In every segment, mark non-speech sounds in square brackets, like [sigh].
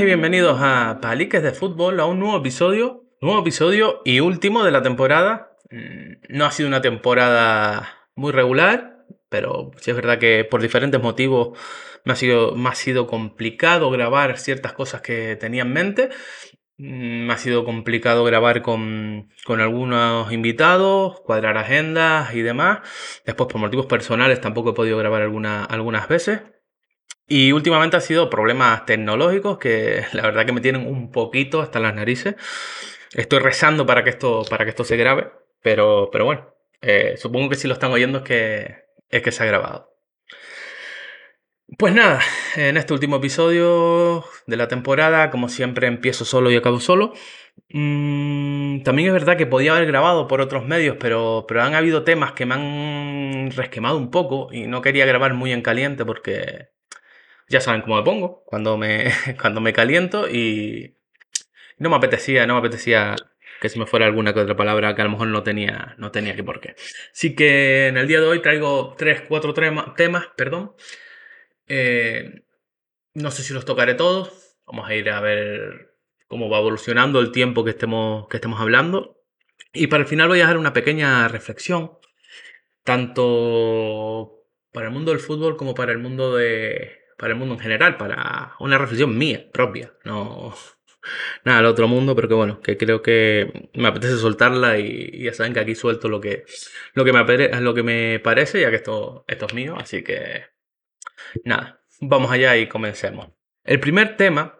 Y bienvenidos a Paliques de Fútbol, a un nuevo episodio, nuevo episodio y último de la temporada. Mm, No ha sido una temporada muy regular, pero sí es verdad que por diferentes motivos me ha sido, sido complicado grabar ciertas cosas que tenía en mente. Mm, Me ha sido complicado grabar con, con algunos invitados, cuadrar agendas y demás. Después, por motivos personales, tampoco he podido grabar alguna- algunas veces. Y últimamente ha sido problemas tecnológicos que [laughs] la verdad que me tienen un poquito hasta las narices. Estoy rezando para que esto, para que esto se grabe, pero, pero bueno, eh, supongo que si lo están oyendo es que, es que se ha grabado. Pues nada, en este último episodio de la temporada, como siempre, empiezo solo y acabo solo. Mm, también es verdad que podía haber grabado por otros medios, pero, pero han habido temas que me han resquemado un poco y no quería grabar muy en caliente porque ya saben cómo me pongo cuando me, [laughs] cuando me caliento y no me apetecía, no me apetecía que se me fuera alguna que otra palabra que a lo mejor no tenía, no tenía que por qué. Así que en el día de hoy traigo tres, cuatro temas, perdón. Eh, no sé si los tocaré todos. Vamos a ir a ver cómo va evolucionando el tiempo que estemos, que estemos hablando. Y para el final voy a hacer una pequeña reflexión, tanto para el mundo del fútbol como para el mundo de. Para el mundo en general, para una reflexión mía, propia. No. [laughs] Nada, al otro mundo, pero que bueno, que creo que me apetece soltarla y, ya saben que aquí suelto lo que, lo que, me, lo que me parece, ya que esto, esto es mío, así que nada, vamos allá y comencemos. El primer tema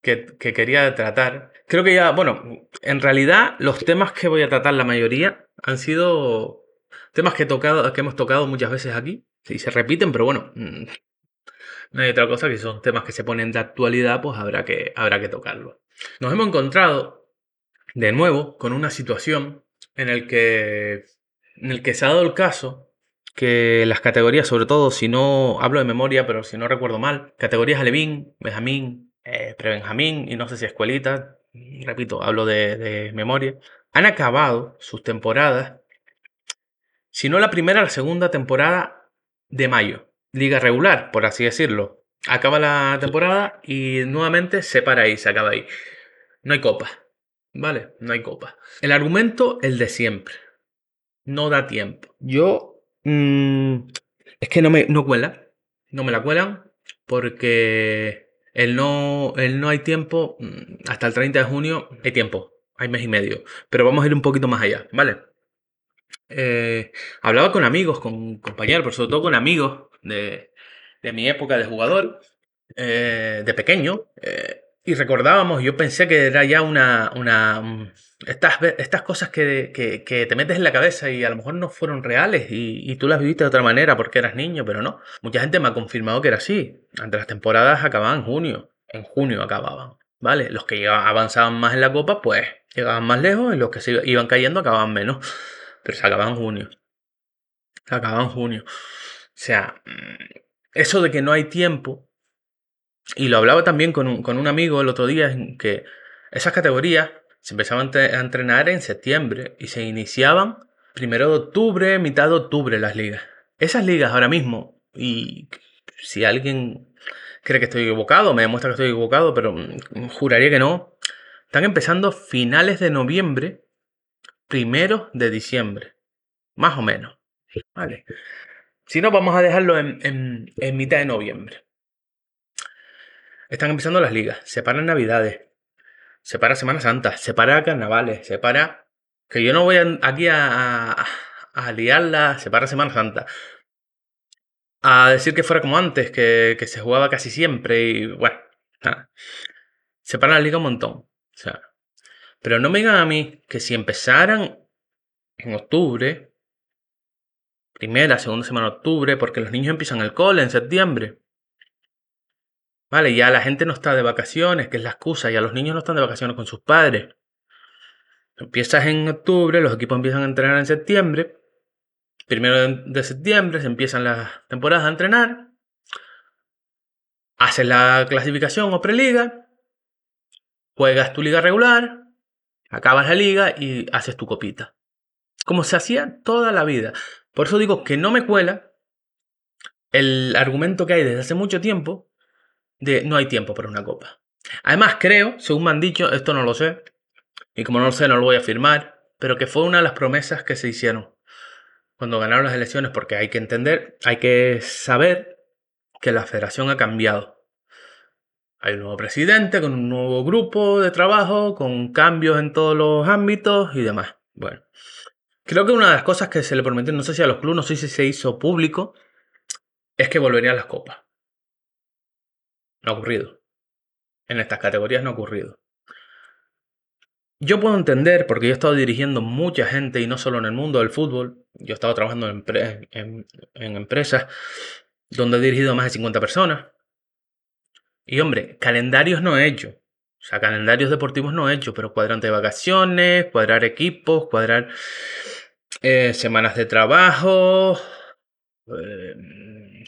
que, que quería tratar, creo que ya, bueno, en realidad los temas que voy a tratar, la mayoría, han sido temas que, he tocado, que hemos tocado muchas veces aquí, y se repiten, pero bueno, mm, no hay otra cosa que son temas que se ponen de actualidad, pues habrá que, habrá que tocarlo. Nos hemos encontrado de nuevo con una situación en el que, en el que se ha dado el caso que las categorías, sobre todo si no hablo de memoria, pero si no recuerdo mal, categorías Alevín, Benjamín, eh, Prebenjamín y no sé si escuelita, repito, hablo de, de memoria, han acabado sus temporadas, si no la primera, la segunda temporada de mayo. Liga regular, por así decirlo. Acaba la temporada y nuevamente se para ahí, se acaba ahí. No hay copa. ¿Vale? No hay copa. El argumento, el de siempre. No da tiempo. Yo... mm, es que no me no cuela. No me la cuelan porque el no, no hay tiempo, mm, hasta el 30 de junio hay tiempo. Hay mes y medio. Pero vamos a ir un poquito más allá, ¿vale? Eh, hablaba con amigos, con compañeros, pero sobre todo con amigos de, de mi época de jugador, eh, de pequeño, eh, y recordábamos, yo pensé que era ya una... una mm, estas, estas cosas que, que- que te metes en la cabeza y a lo mejor no fueron reales y, y tú las viviste de otra manera porque eras niño, pero no. Mucha gente me ha confirmado que era así. Antes las temporadas acababan en junio, en junio acababan, ¿vale? Los que avanzaban más en la copa, pues llegaban más lejos y los que se iba- iban cayendo acababan menos. Pero se acababa en junio. Se acababa en junio. O sea, mm, eso de que no hay tiempo, y lo hablaba también con un, con un amigo el otro día, que esas categorías se empezaban a entrenar en septiembre y se iniciaban primero de octubre, mitad de octubre las ligas. Esas ligas ahora mismo, y si alguien cree que estoy equivocado, me demuestra que estoy equivocado, pero mm, juraría que no, están empezando finales de noviembre, primeros de diciembre, más o menos. Vale. Si no, vamos a dejarlo en, mitad de noviembre. Están empezando las ligas, se paran Navidades, se para Semana Santa, se para Carnavales, se para... Que yo no voy aquí a, liarla, se para Semana Santa. A decir que fuera como antes, que, se jugaba casi siempre y bueno, nada. Se para la liga un montón. Pero no me digan a mí que si empezaran en octubre, primera, segunda semana de octubre, porque los niños empiezan el cole en septiembre. ¿Vale? Ya la gente no está de vacaciones, que es la excusa, ya los niños no están de vacaciones con sus padres. Empiezas en octubre, los equipos empiezan a entrenar en septiembre. Primero de septiembre se empiezan las temporadas a entrenar. Haces la clasificación o preliga. Juegas tu liga regular. Acabas la liga y haces tu copita. Como se hacía toda la vida. Por eso digo que no me cuela el argumento que hay desde hace mucho tiempo de no hay tiempo para una copa. Además, creo, según me han dicho, esto no lo sé, y como no lo sé, no lo voy a afirmar, pero que fue una de las promesas que se hicieron cuando ganaron las elecciones, porque hay que entender, hay que saber que la federación ha cambiado. Hay un nuevo presidente con un nuevo grupo de trabajo, con cambios en todos los ámbitos y demás. Bueno, creo que una de las cosas que se le prometió, no sé si a los clubes, no sé si se hizo público, es que volverían las copas. No ha ocurrido. En estas categorías no ha ocurrido. Yo puedo entender, porque yo he estado dirigiendo mucha gente y no solo en el mundo del fútbol, yo he estado trabajando en, en, empresas donde he dirigido a más de 50 personas. Y hombre, calendarios no he hecho. O sea, calendarios deportivos no he hecho, pero cuadrante de vacaciones, cuadrar equipos, cuadrar eh, semanas de trabajo, eh,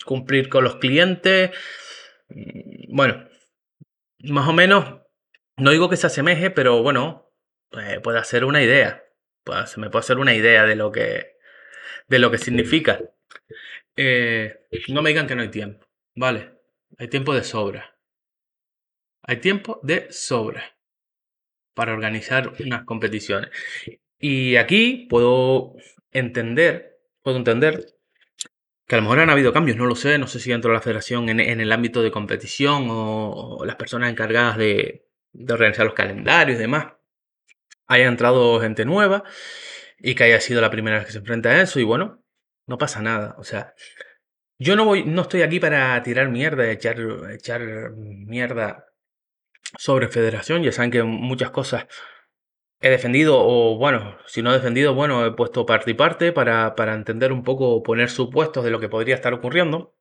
cumplir con los clientes. Mm, bueno, más o menos, no digo que se asemeje, pero bueno, pues, puede hacer una idea. Pues, se me puede hacer una idea de lo que, de lo que significa. Eh, no me digan que no hay tiempo. Vale, hay tiempo de sobra. Hay tiempo de sobra para organizar unas competiciones. Y aquí puedo entender, puedo entender que a lo mejor han habido cambios, no lo sé, no sé si dentro de la federación en, el ámbito de competición o, las personas encargadas de, organizar los calendarios y demás haya entrado gente nueva y que haya sido la primera vez que se enfrenta a eso y bueno, no pasa nada. O sea, yo no voy, no estoy aquí para tirar mierda, echar, echar mierda sobre federación. Ya saben que muchas cosas he defendido o bueno, si no he defendido, bueno, he puesto parte y parte para, para entender un poco, poner supuestos de lo que podría estar ocurriendo.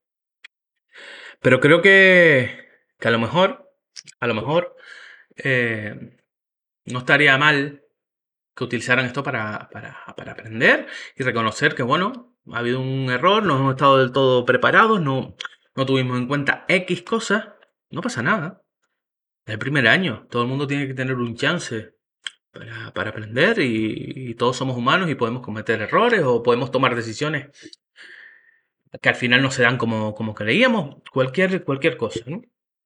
Pero creo que, que a lo mejor, a lo mejor, eh, no estaría mal que utilizaran esto para, para, para, aprender y reconocer que, bueno, ha habido un error, no hemos estado del todo preparados, no, no tuvimos en cuenta X cosas, no pasa nada. Es el primer año, todo el mundo tiene que tener un chance para, aprender y, todos somos humanos y podemos cometer errores o podemos tomar decisiones que al final no se dan como, como creíamos, cualquier, cualquier cosa. ¿no?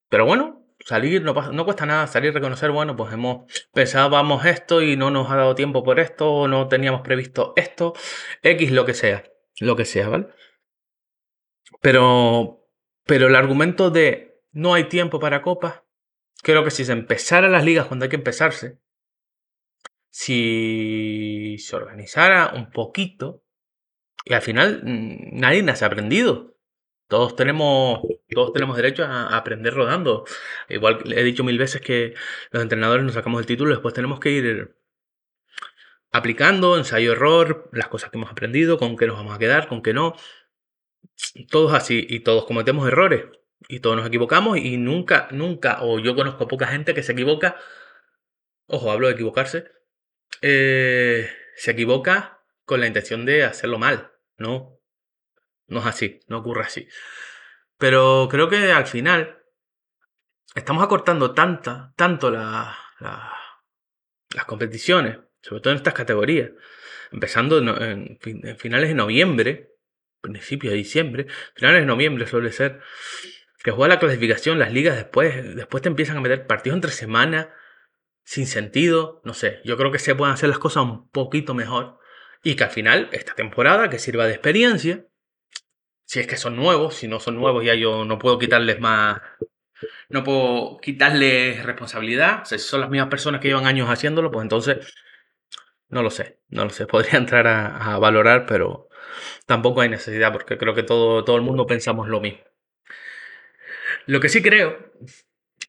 Pero bueno, salir, no, no cuesta nada salir y reconocer, bueno, pues hemos pensábamos esto y no nos ha dado tiempo por esto, o no teníamos previsto esto, X, lo que sea, lo que sea, ¿vale? Pero, pero el argumento de no hay tiempo para copas, creo que si se empezara las ligas cuando hay que empezarse, si se organizara un poquito, y al final mm, nadie ha aprendido. Todos tenemos, todos tenemos derecho a, aprender rodando. Igual he dicho mil veces que los entrenadores nos sacamos el título, después tenemos que ir aplicando, ensayo-error, las cosas que hemos aprendido, con qué nos vamos a quedar, con qué no. Todos así, y todos cometemos errores, y todos nos equivocamos, y nunca, nunca, o yo conozco poca gente que se equivoca, ojo, hablo de equivocarse, eh, se equivoca con la intención de hacerlo mal, ¿no? No es así, no ocurre así. Pero creo que al final estamos acortando tanta, tanto la, las competiciones, sobre todo en estas categorías, empezando en, finales de noviembre, principios de diciembre, finales de noviembre suele ser, que juega la clasificación, las ligas después, después te empiezan a meter partidos entre semana, sin sentido, no sé, yo creo que se pueden hacer las cosas un poquito mejor. Y que al final esta temporada que sirva de experiencia si es que son nuevos, si no son nuevos ya yo no puedo quitarles más, no puedo quitarles responsabilidad, si son las mismas personas que llevan años haciéndolo, pues entonces no lo sé, no lo sé, [laughs] podría entrar a, valorar, pero tampoco hay necesidad porque creo que todo, todo el mundo pensamos lo mismo. Lo que sí creo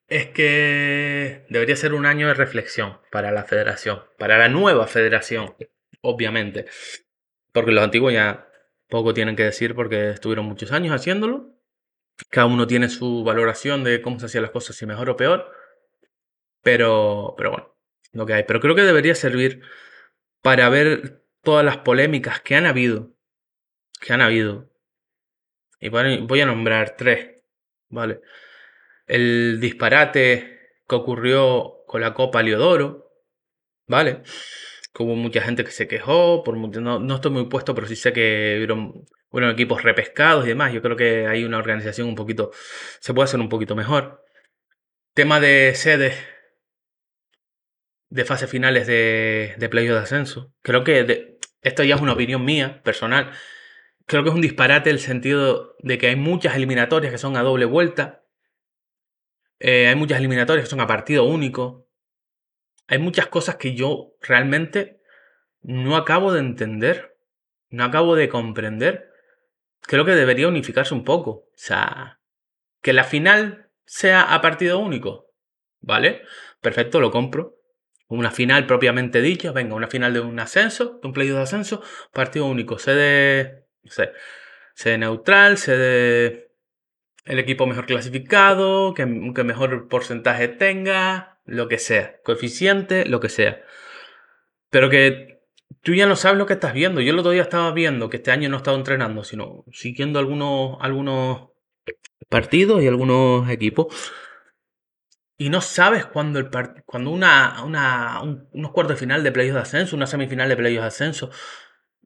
es que debería ser un año de reflexión para la federación, para la nueva federación, obviamente, porque los antiguos ya poco tienen que decir porque estuvieron muchos años haciéndolo. Cada uno tiene su valoración de cómo se hacían las cosas, si mejor o peor. Pero, pero bueno, lo que hay. Pero creo que debería servir para ver todas las polémicas que han habido. Que han habido. Y voy a nombrar tres. ¿Vale? El disparate que ocurrió con la Copa Leodoro. ¿Vale? Que hubo mucha gente que se quejó. Por, no, no estoy muy puesto, pero sí sé que hubieron equipos repescados y demás. Yo creo que hay una organización un poquito. Se puede hacer un poquito mejor. Tema de sedes de fases finales de, de playoff de ascenso. Creo que esto ya es una opinión mía, personal. Creo que es un disparate el sentido de que hay muchas eliminatorias que son a doble vuelta. Eh, hay muchas eliminatorias que son a partido único. Hay muchas cosas que yo realmente no acabo de entender. No acabo de comprender. Creo que debería unificarse un poco. O sea, que la final sea a partido único. ¿Vale? Perfecto, lo compro una final propiamente dicha, venga, una final de un ascenso, de un playoff de ascenso, partido único, sede, no sé, sede neutral, sede el equipo mejor clasificado, que, que mejor porcentaje tenga, lo que sea, coeficiente, lo que sea. Pero que tú ya no sabes lo que estás viendo. Yo el otro día estaba viendo que este año no he estado entrenando, sino siguiendo algunos, algunos partidos y algunos equipos y no sabes cuándo, el cuando una, una unos cuartos de final de playoffs de ascenso, una semifinal de playoffs de ascenso,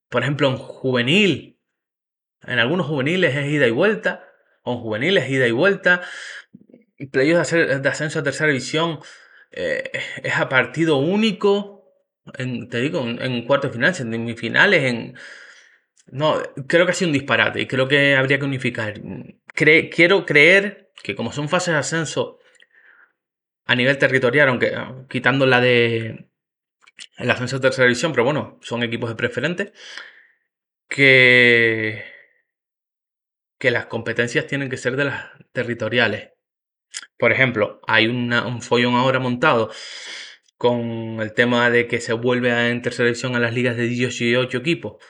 por ejemplo, en juvenil, en algunos juveniles es ida y vuelta, en juveniles es ida y vuelta, playoffs de ascenso a tercera división eh, es a partido único, te digo, en, en cuartos de final, en semifinales. No, creo que ha sido un disparate y creo que habría que unificar. quiero creer que como son fases de ascenso a nivel territorial, aunque ah, quitando la de el ascenso de tercera división, pero bueno, son equipos de preferente, que, que las competencias tienen que ser de las territoriales. Por ejemplo, hay un follón ahora montado con el tema de que se vuelve a, en tercera a las ligas de 18 equipos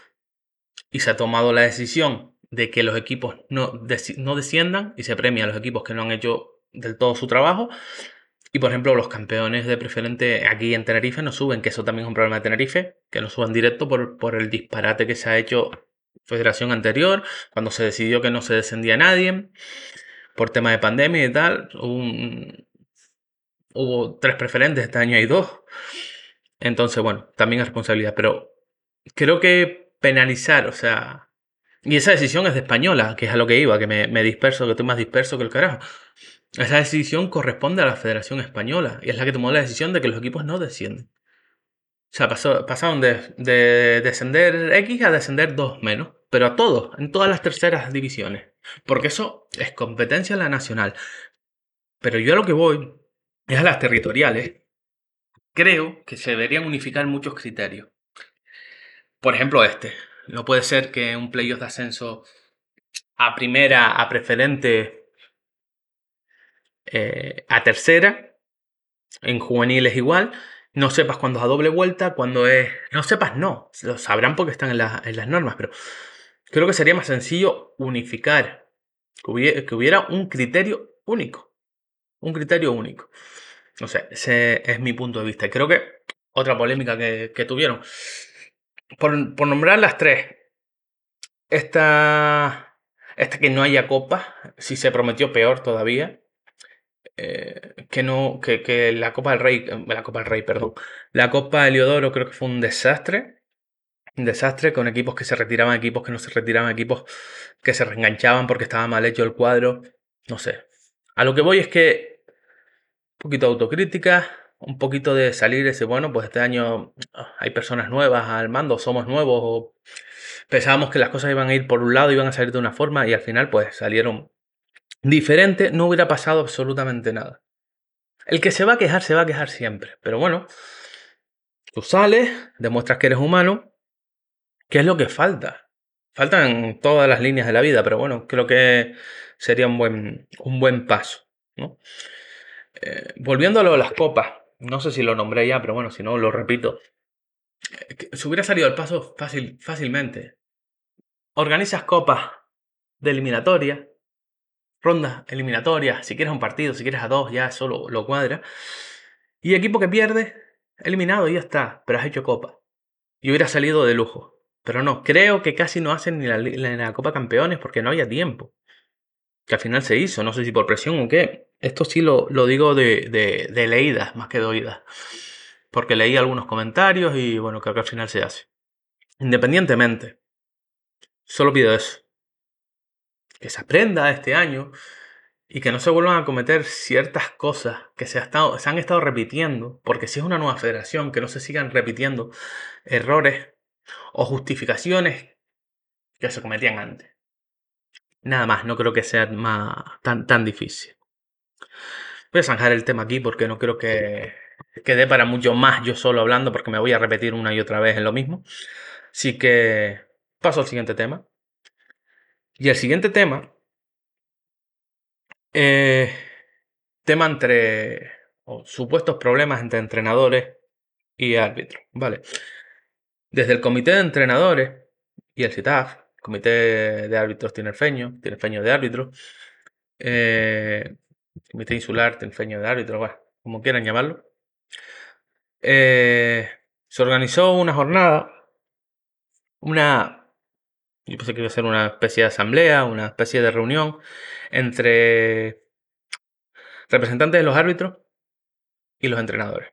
y se ha tomado la decisión de que los equipos no, desciendan y se premia a los equipos que no han hecho del todo su trabajo y por ejemplo, los campeones de preferente aquí en Tenerife no suben, que eso también es un problema de Tenerife, que no suban directo por el disparate que se ha hecho federación anterior, cuando se decidió que no se descendía nadie, por tema de pandemia y tal. Hubo, tres preferentes, este año hay dos. Entonces, bueno, también es responsabilidad. Pero creo que penalizar, o sea. Y esa decisión es de española, que es a lo que iba, que me, me disperso, que estoy más disperso que el carajo. Esa decisión corresponde a la Federación Española y es la que tomó la decisión de que los equipos no descienden. O sea, pasaron de, descender X a descender 2 menos, pero a todos, en todas las terceras divisiones. Porque eso es competencia de la nacional. Pero yo a lo que voy es a las territoriales. Creo que se deberían unificar muchos criterios. Por ejemplo, este. No puede ser que un playoff de ascenso a primera, a preferente, eh, a tercera, en juveniles igual, no sepas cuándo es a doble vuelta, cuando es... No sepas, no, lo sabrán porque están en, las normas, pero creo que sería más sencillo unificar, que hubiera, un criterio único, un criterio único. No sé, ese es mi punto de vista. Creo que otra polémica que, tuvieron, por, por, nombrar las tres, esta, esta que no haya copa, si se prometió peor todavía, eh, que no, que, la Copa del Rey, eh, la Copa del Rey, perdón, la Copa Heliodoro creo que fue un desastre, un desastre con equipos que se retiraban, equipos que no se retiraban, equipos que se reenganchaban porque estaba mal hecho el cuadro, no sé. A lo que voy es que un poquito de autocrítica, un poquito de salir ese, bueno, pues este año ah, hay personas nuevas al mando, somos nuevos, o pensábamos que las cosas iban a ir por un lado, iban a salir de una forma y al final pues salieron diferente, no hubiera pasado absolutamente nada. El que se va a quejar, se va a quejar siempre. Pero bueno, tú sales, demuestras que eres humano. ¿Qué es lo que falta? Faltan todas las líneas de la vida, pero bueno, creo que sería un buen, un buen paso. ¿no? Eh, volviendo a lo de las copas, no sé si lo nombré ya, pero bueno, si no, lo repito. Eh, se hubiera salido al paso fácil, fácilmente. Organizas copas de eliminatoria, rondas eliminatorias, si quieres un partido, si quieres a dos, ya eso lo, cuadra. Y equipo que pierde, eliminado y ya está, pero has hecho copa. Y hubiera salido de lujo. Pero no, creo que casi no hacen ni la, Copa Campeones porque no había tiempo. Que al final se hizo, no sé si por presión o qué. Esto sí lo, digo de, de, de leídas más que de oídas. Porque leí algunos comentarios y bueno, creo que al final se hace. Independientemente. Solo pido eso. Que se aprenda este año y que no se vuelvan a cometer ciertas cosas que se, han estado repitiendo, porque si es una nueva federación, que no se sigan repitiendo errores o justificaciones que se cometían antes. Nada más, no creo que sea tan, tan difícil. Voy a zanjar el tema aquí porque no creo que, que dé para mucho más yo solo hablando porque me voy a repetir una y otra vez en lo mismo. Así que paso al siguiente tema. Y el siguiente tema eh, tema entre o supuestos problemas entre entrenadores y árbitros. Vale. Desde el comité de entrenadores y el CITAF, comité de árbitros tiene tinerfeño de árbitros, eh, comité insular tinerfeño de árbitros, bueno, como quieran llamarlo, eh, se organizó una jornada, una, yo pensé que iba a ser una especie de asamblea, una especie de reunión entre representantes de los árbitros y los entrenadores.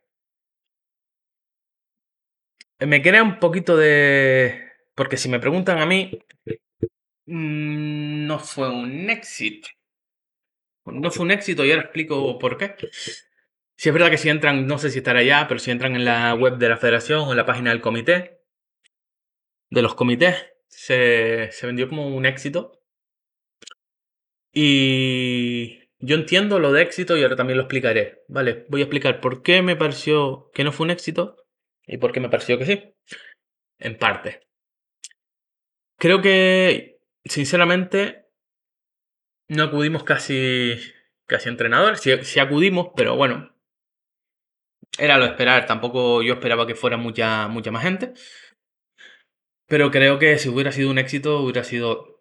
Me crea un poquito de... Porque si me preguntan a mí, mm, no fue un éxito. No fue un éxito y ahora explico por qué. Si es verdad que si entran, no sé si estará allá, pero si entran en la web de la federación o en la página del comité, de los comités, se, se vendió como un éxito. Y yo entiendo lo de éxito y ahora también lo explicaré. Vale, voy a explicar por qué me pareció que no fue un éxito y por qué me pareció que sí. En parte. Creo que, sinceramente, no acudimos casi, casi entrenadores. Sí, acudimos, pero bueno, era lo esperar. Tampoco yo esperaba que fuera mucha, mucha más gente. Pero creo que si hubiera sido un éxito, hubiera sido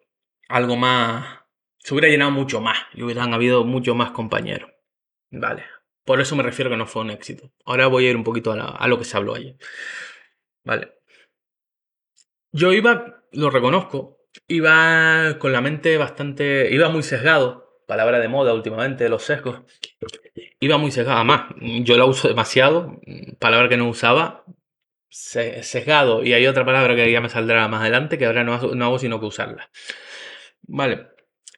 algo más, se hubiera llenado mucho más y hubieran habido mucho más compañeros. Vale. Por eso me refiero que no fue un éxito. Ahora voy a ir un poquito a, lo que se habló allí. Vale. Yo iba, lo reconozco, iba con la mente bastante. iba muy sesgado. Palabra de moda últimamente, los sesgos. Iba muy sesgado. Además, yo la uso demasiado. Palabra que no usaba. Sesgado. Y hay otra palabra que ya me saldrá más adelante que ahora no, no hago sino que usarla. Vale.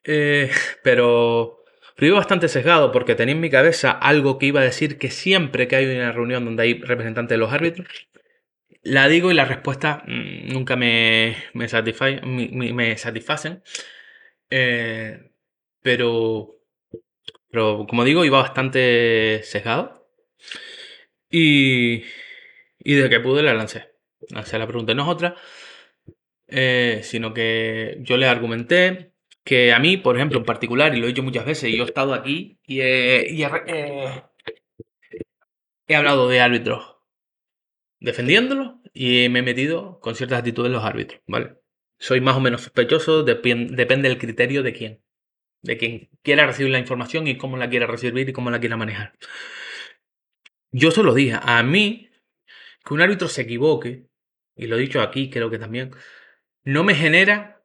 Eh, [laughs] pero, iba bastante sesgado porque tenía en mi cabeza algo que iba a decir que siempre que hay una reunión donde hay representantes de los árbitros, la digo y la respuesta mm, nunca me, me, me, satisfacen. Eh, pero, pero, como digo, iba bastante sesgado. Y, y desde que pude la lancé. Lancé la pregunta. No es otra, eh, sino que yo le argumenté que a mí, por ejemplo, en particular, y lo he dicho muchas veces, yo he estado aquí y he, he, hablado de árbitros defendiéndolos y me he metido con ciertas actitudes los árbitros, ¿vale? Soy más o menos sospechoso, depende del criterio de quién, de quien quiera recibir la información y cómo la quiera recibir y cómo la quiera manejar. Yo se lo dije, a mí, que un árbitro se equivoque, y lo he dicho aquí, creo que también, no me genera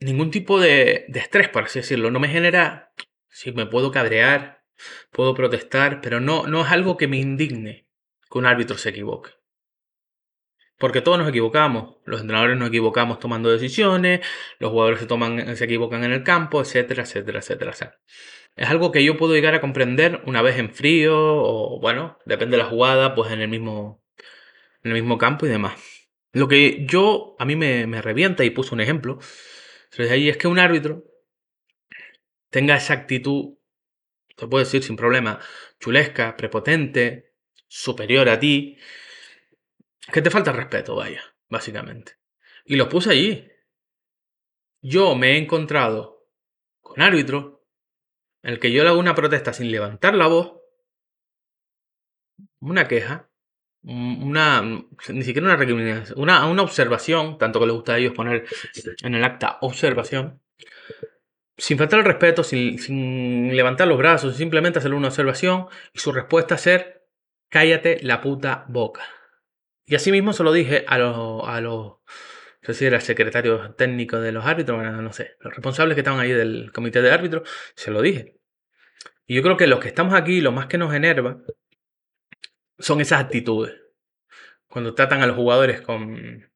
ningún tipo de, estrés, por así decirlo. No me genera, si me puedo cabrear, puedo protestar, pero no, no es algo que me indigne que un árbitro se equivoque. Porque todos nos equivocamos, los entrenadores nos equivocamos tomando decisiones, los jugadores se, toman, se equivocan en el campo, etcétera, etcétera, etcétera, Es algo que yo puedo llegar a comprender una vez en frío o, bueno, depende de la jugada, pues en el mismo, en el mismo campo y demás. Lo que yo, a mí me, me revienta, y puse un ejemplo, ahí es que un árbitro tenga esa actitud, te puedo decir sin problema, chulesca, prepotente, superior a ti, que te falta respeto, vaya, básicamente. Y lo puse allí. Yo me he encontrado con árbitro en el que yo le hago una protesta sin levantar la voz, una queja, una, ni siquiera una recriminación, una, una observación, tanto que les gusta a ellos poner en el acta observación, sin faltar el respeto, sin, sin levantar los brazos, simplemente hacerle una observación y su respuesta ser, cállate la puta boca. Y así mismo se lo dije a los, a los era el secretario técnico de los árbitros, no sé, los responsables que estaban ahí del comité de árbitros, se lo dije. Y yo creo que los que estamos aquí, lo más que nos enerva son esas actitudes. Cuando tratan a los jugadores con,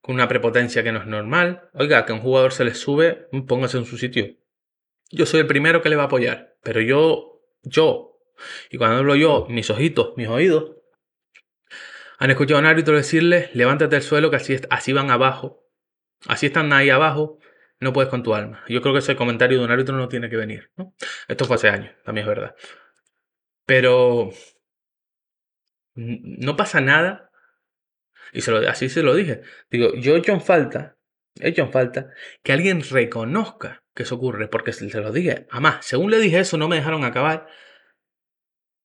con una prepotencia que no es normal. Oiga, que a un jugador se le sube, póngase en su sitio. Yo soy el primero que le va a apoyar, pero yo, yo, y cuando hablo yo, mis ojitos, mis oídos, han escuchado a un árbitro decirle, levántate del suelo que así, así van abajo. Así están ahí abajo, no puedes con tu alma. Yo creo que ese comentario de un árbitro no tiene que venir. Esto fue hace años, también es verdad. Pero no pasa nada y así se lo dije. Digo, yo he hecho en falta, he hecho en falta que alguien reconozca que eso ocurre, porque se lo dije. Además, según le dije eso, no me dejaron acabar.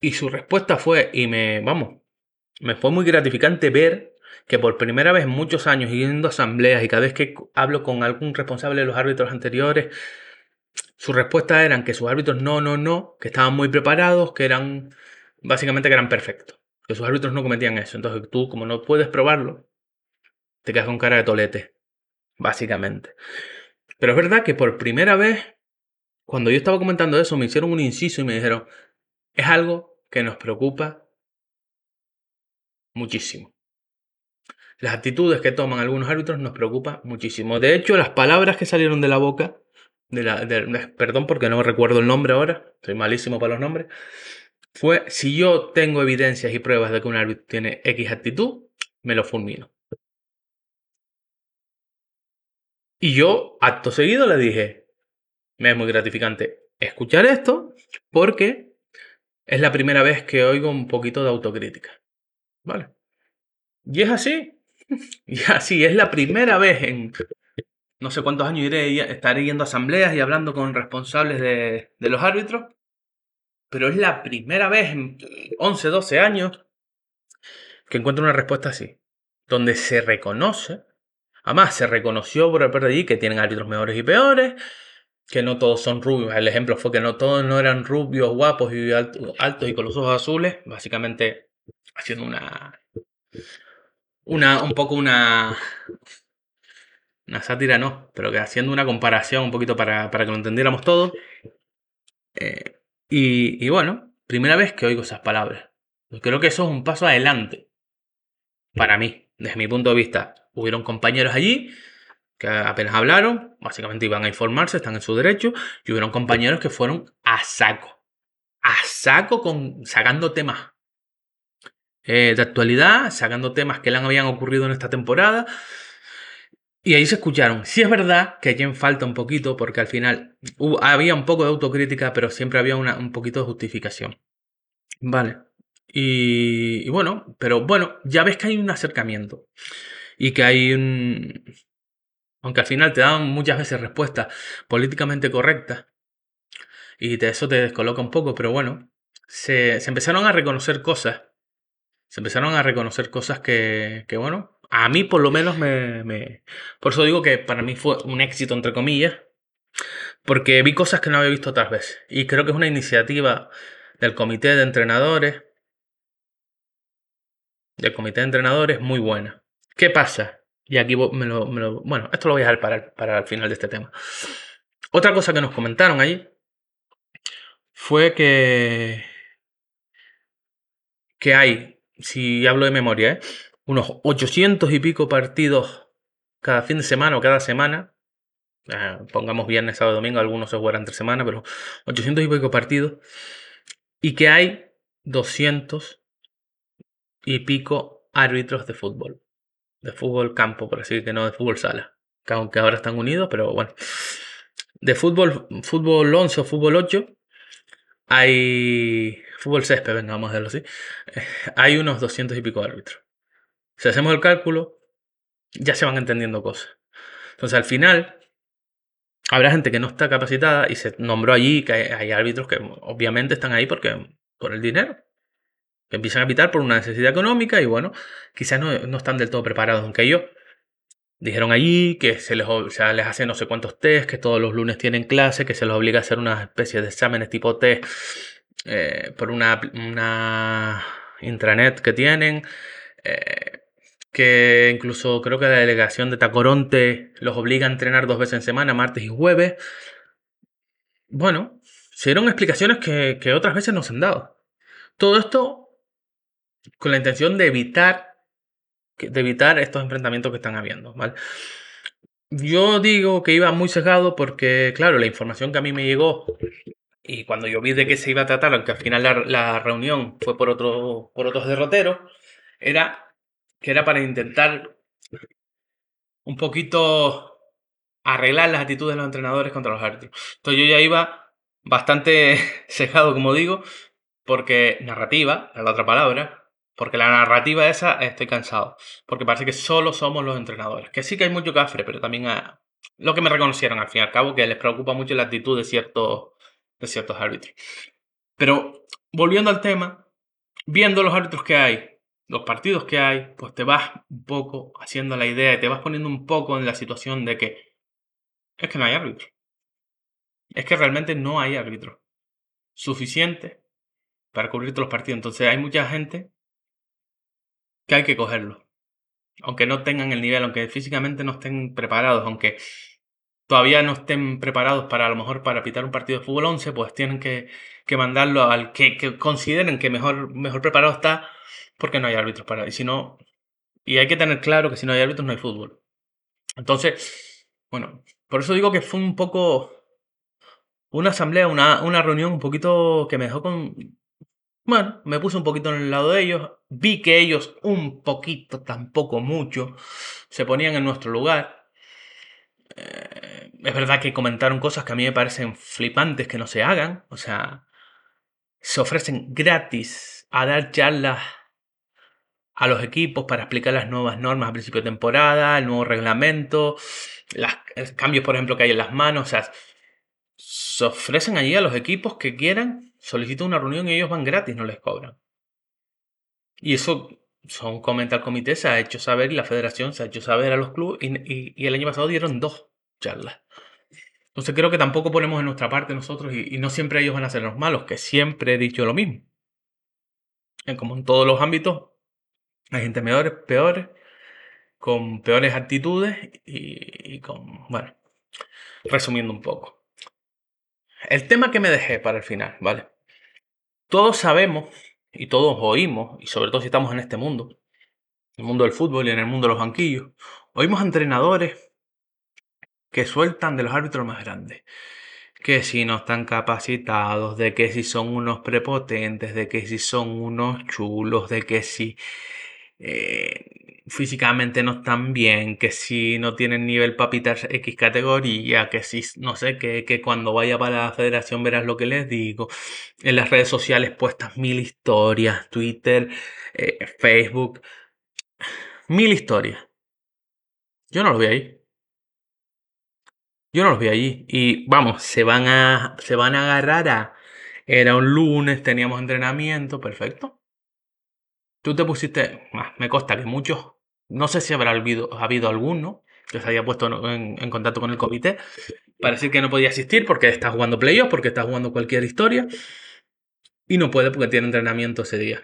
Y su respuesta fue, y me, vamos, me fue muy gratificante ver que por primera vez en muchos años, yendo a asambleas y cada vez que hablo con algún responsable de los árbitros anteriores, su respuesta eran que sus árbitros no, no, no, que estaban muy preparados, que eran, básicamente que eran perfectos que sus árbitros no cometían eso. Entonces tú, como no puedes probarlo, te quedas con cara de tolete, básicamente. Pero es verdad que por primera vez, cuando yo estaba comentando eso, me hicieron un inciso y me dijeron, es algo que nos preocupa muchísimo. Las actitudes que toman algunos árbitros nos preocupa muchísimo. De hecho, las palabras que salieron de la boca, de la, perdón porque no recuerdo el nombre ahora, soy malísimo para los nombres, fue, si yo tengo evidencias y pruebas de que un árbitro tiene X actitud, me lo fulmino. Y yo, acto seguido, le dije, me es muy gratificante escuchar esto porque es la primera vez que oigo un poquito de autocrítica. ¿Vale? Y es así. [laughs] Y así, es la primera vez en no sé cuántos años iré, estaré yendo a asambleas y hablando con responsables de, de los árbitros pero es la primera vez en 11, 12 años que encuentro una respuesta así, donde se reconoce, además se reconoció por el allí que tienen árbitros mejores y peores, que no todos son rubios, el ejemplo fue que no todos no eran rubios, guapos y altos y con los ojos azules, básicamente haciendo una, una un poco una, una sátira no, pero que haciendo una comparación un poquito para, para que lo entendiéramos todos. Eh, y, bueno, primera vez que oigo esas palabras. Creo que eso es un paso adelante. Para mí, desde mi punto de vista, hubieron compañeros allí que apenas hablaron, básicamente iban a informarse, están en su derecho, y hubieron compañeros que fueron a saco. A saco con, sacando temas eh, de actualidad, sacando temas que le habían ocurrido en esta temporada, y ahí se escucharon. Sí es verdad que allí falta un poquito, porque al final había un poco de autocrítica, pero siempre había un poquito de justificación. Vale. Y, bueno, pero bueno, ya ves que hay un acercamiento. Y que hay un... Aunque al final te dan muchas veces respuestas políticamente correctas. Y eso te descoloca un poco, pero bueno, se, se empezaron a reconocer cosas. Se empezaron a reconocer cosas que, que bueno, a mí por lo menos me, Por eso digo que para mí fue un éxito, entre comillas, porque vi cosas que no había visto otras veces. Y creo que es una iniciativa del comité de entrenadores, del comité de entrenadores muy buena. ¿Qué pasa? Y aquí me lo, Bueno, esto lo voy a dejar para, para el final de este tema. Otra cosa que nos comentaron allí fue que... que hay, si hablo de memoria, ¿eh? Unos 800 y pico partidos cada fin de semana o cada semana. Ah, pongamos viernes, sábado, domingo, algunos se jugarán entre semana, pero 800 y pico partidos. Y que hay 200 y pico árbitros de fútbol. De fútbol campo, por así que no de fútbol sala. aunque ahora están unidos, pero bueno. De fútbol, fútbol 11 o fútbol 8, hay fútbol césped, venga, vamos a decirlo así. Hay unos 200 y pico árbitros. Si hacemos el cálculo, ya se van entendiendo cosas. Entonces, al final, habrá gente que no está capacitada y se nombró allí que hay, árbitros que obviamente están ahí porque por el dinero. Que empiezan a pitar por una necesidad económica y bueno, quizás no, no están del todo preparados. Aunque yo Dijeron allí que se les, o sea, les hace no sé cuántos test, que todos los lunes tienen clase, que se les obliga a hacer una especie de exámenes tipo test eh, por una, una, intranet que tienen. Eh, que incluso creo que la delegación de Tacoronte los obliga a entrenar dos veces en semana, martes y jueves. Bueno, se dieron explicaciones que, que otras veces no se han dado. Todo esto con la intención de evitar de evitar estos enfrentamientos que están habiendo, ¿vale? Yo digo que iba muy sesgado porque, claro, la información que a mí me llegó y cuando yo vi de qué se iba a tratar, aunque al final la, reunión fue por, otro, por otros derroteros, era que era para intentar un poquito arreglar las actitudes de los entrenadores contra los árbitros. Entonces yo ya iba bastante [laughs] sesgado, como digo, porque narrativa, es la otra palabra, porque la narrativa esa estoy cansado. Porque parece que solo somos los entrenadores. Que sí que hay mucho cafre, pero también a... lo que me reconocieron al fin y al cabo, que les preocupa mucho la actitud de ciertos, de ciertos árbitros. Pero volviendo al tema, viendo los árbitros que hay, los partidos que hay, pues te vas un poco haciendo la idea y te vas poniendo un poco en la situación de que es que no hay árbitro. Es que realmente no hay árbitro suficiente para cubrir todos los partidos. Entonces hay mucha gente que hay que cogerlo. Aunque no tengan el nivel, aunque físicamente no estén preparados, aunque todavía no estén preparados para a lo mejor para pitar un partido de fútbol 11, pues tienen que, mandarlo al que, consideren que mejor, mejor preparado está porque no hay árbitros para. Y si no, y hay que tener claro que si no hay árbitros no hay fútbol. Entonces, bueno, por eso digo que fue un poco una asamblea, una, una reunión un poquito que me dejó con bueno, me puse un poquito en el lado de ellos, vi que ellos un poquito, tampoco mucho, se ponían en nuestro lugar. Eh, es verdad que comentaron cosas que a mí me parecen flipantes que no se hagan, o sea, se ofrecen gratis a dar charlas a los equipos para explicar las nuevas normas a principio de temporada, el nuevo reglamento, los cambios, por ejemplo, que hay en las manos, o sea, se ofrecen allí a los equipos que quieran solicita una reunión y ellos van gratis, no les cobran. Y eso son comenta al comité, se ha hecho saber y la federación se ha hecho saber a los clubes y, el año pasado dieron dos charlas. Entonces creo que tampoco ponemos en nuestra parte nosotros y, no siempre ellos van a ser los malos, que siempre he dicho lo mismo. Como en todos los ámbitos, hay gente mejores, peores, con peores actitudes y con, bueno, resumiendo un poco. El tema que me dejé para el final, ¿vale? Todos sabemos y todos oímos, y sobre todo si estamos en este mundo, el mundo del fútbol y en el mundo de los banquillos, oímos entrenadores que sueltan de los árbitros más grandes. Que si no están capacitados, de que si son unos prepotentes, de que si son unos chulos, de que si eh, físicamente no están bien, que si no tienen nivel para pitar X categoría, que si no sé, que, que cuando vaya para la federación verás lo que les digo. En las redes sociales puestas mil historias, Twitter, eh, Facebook, mil historias. Yo no los vi ahí. Yo no los vi allí. Y vamos, se van a, se van a agarrar a... Era un lunes, teníamos entrenamiento, perfecto. Tú te pusiste, me consta que muchos no sé si habrá habido, habido alguno que se haya puesto en, contacto con el comité para decir que no podía asistir porque está jugando playoffs, porque está jugando cualquier historia y no puede porque tiene entrenamiento ese día.